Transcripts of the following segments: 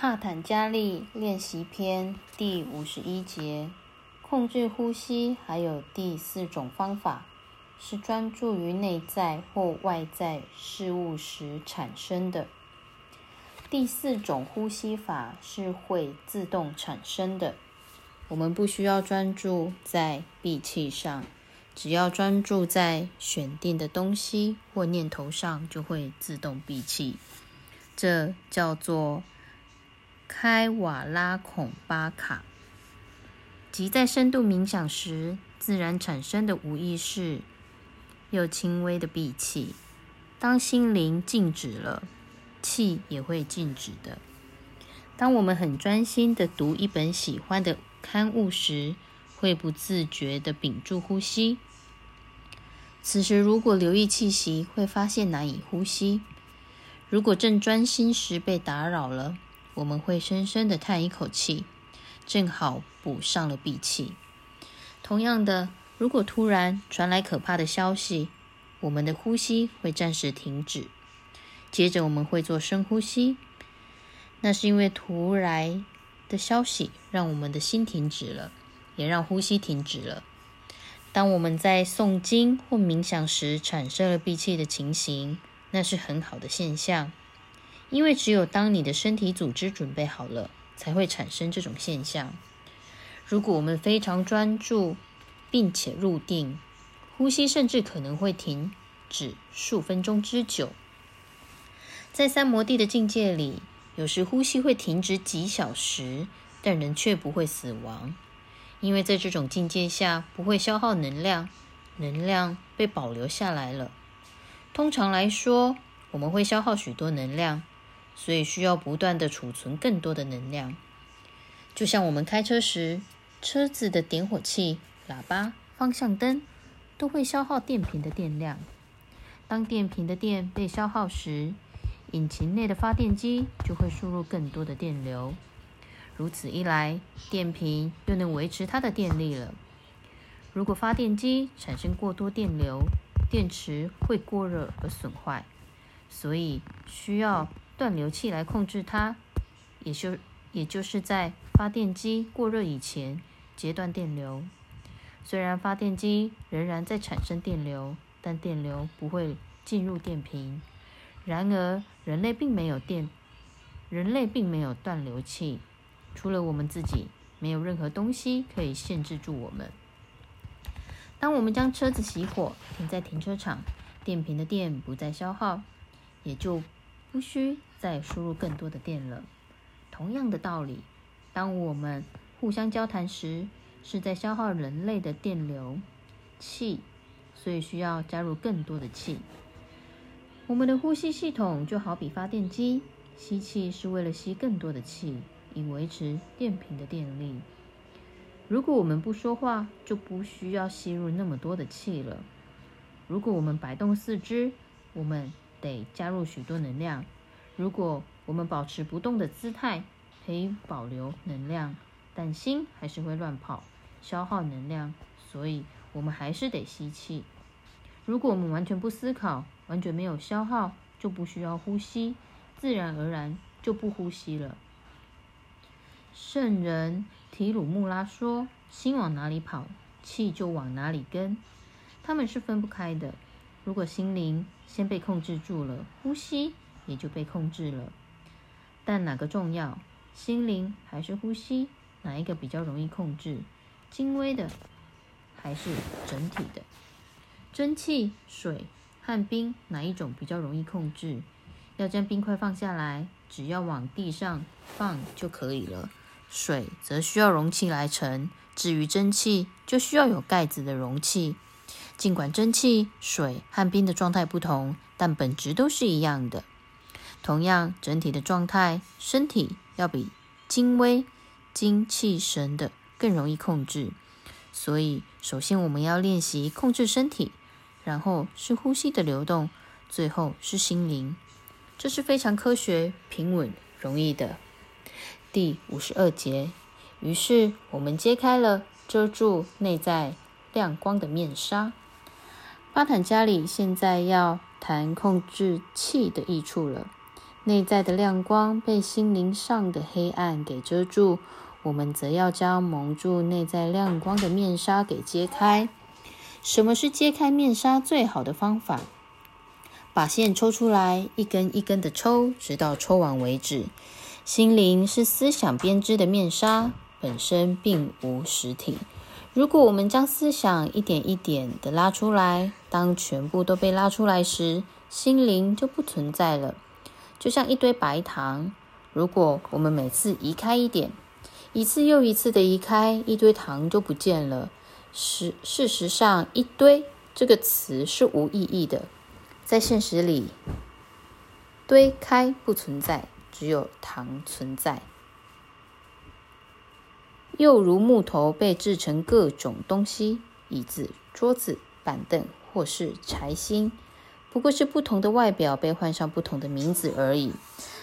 帕坦加利练习篇第五十一节：控制呼吸还有第四种方法，是专注于内在或外在事物时产生的。第四种呼吸法是会自动产生的，我们不需要专注在闭气上，只要专注在选定的东西或念头上，就会自动闭气。这叫做。开瓦拉孔巴卡，即在深度冥想时自然产生的无意识又轻微的闭气。当心灵静止了，气也会静止的。当我们很专心的读一本喜欢的刊物时，会不自觉的屏住呼吸。此时如果留意气息，会发现难以呼吸。如果正专心时被打扰了，我们会深深的叹一口气，正好补上了闭气。同样的，如果突然传来可怕的消息，我们的呼吸会暂时停止。接着我们会做深呼吸，那是因为突然的消息让我们的心停止了，也让呼吸停止了。当我们在诵经或冥想时产生了闭气的情形，那是很好的现象。因为只有当你的身体组织准备好了，才会产生这种现象。如果我们非常专注，并且入定，呼吸甚至可能会停止数分钟之久。在三摩地的境界里，有时呼吸会停止几小时，但人却不会死亡，因为在这种境界下不会消耗能量，能量被保留下来了。通常来说，我们会消耗许多能量。所以需要不断的储存更多的能量，就像我们开车时，车子的点火器、喇叭、方向灯都会消耗电瓶的电量。当电瓶的电被消耗时，引擎内的发电机就会输入更多的电流。如此一来，电瓶又能维持它的电力了。如果发电机产生过多电流，电池会过热而损坏，所以需要。断流器来控制它，也就也就是在发电机过热以前截断电流。虽然发电机仍然在产生电流，但电流不会进入电瓶。然而，人类并没有电，人类并没有断流器，除了我们自己，没有任何东西可以限制住我们。当我们将车子熄火，停在停车场，电瓶的电不再消耗，也就。不需再输入更多的电了。同样的道理，当我们互相交谈时，是在消耗人类的电流气，所以需要加入更多的气。我们的呼吸系统就好比发电机，吸气是为了吸更多的气，以维持电瓶的电力。如果我们不说话，就不需要吸入那么多的气了。如果我们摆动四肢，我们。得加入许多能量。如果我们保持不动的姿态，可以保留能量，但心还是会乱跑，消耗能量。所以，我们还是得吸气。如果我们完全不思考，完全没有消耗，就不需要呼吸，自然而然就不呼吸了。圣人提鲁穆拉说：“心往哪里跑，气就往哪里跟，他们是分不开的。”如果心灵先被控制住了，呼吸也就被控制了。但哪个重要？心灵还是呼吸？哪一个比较容易控制？精微的还是整体的？蒸汽、水和冰哪一种比较容易控制？要将冰块放下来，只要往地上放就可以了。水则需要容器来盛，至于蒸汽，就需要有盖子的容器。尽管蒸汽、水和冰的状态不同，但本质都是一样的。同样，整体的状态，身体要比精微、精气神的更容易控制。所以，首先我们要练习控制身体，然后是呼吸的流动，最后是心灵。这是非常科学、平稳、容易的。第五十二节，于是我们揭开了遮住内在亮光的面纱。巴坦加里现在要谈控制气的益处了。内在的亮光被心灵上的黑暗给遮住，我们则要将蒙住内在亮光的面纱给揭开。什么是揭开面纱最好的方法？把线抽出来，一根一根的抽，直到抽完为止。心灵是思想编织的面纱，本身并无实体。如果我们将思想一点一点的拉出来，当全部都被拉出来时，心灵就不存在了。就像一堆白糖，如果我们每次移开一点，一次又一次的移开，一堆糖就不见了。事事实上，“一堆”这个词是无意义的。在现实里，堆开不存在，只有糖存在。又如木头被制成各种东西，椅子、桌子、板凳，或是柴薪，不过是不同的外表被换上不同的名字而已。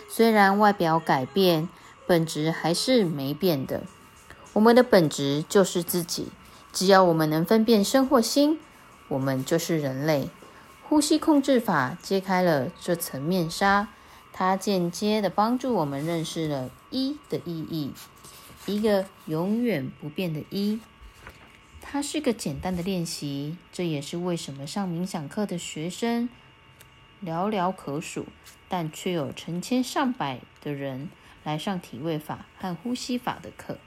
虽然外表改变，本质还是没变的。我们的本质就是自己。只要我们能分辨身或心，我们就是人类。呼吸控制法揭开了这层面纱，它间接的帮助我们认识了一的意义，一个永远不变的“一”。它是个简单的练习，这也是为什么上冥想课的学生寥寥可数，但却有成千上百的人来上体位法和呼吸法的课。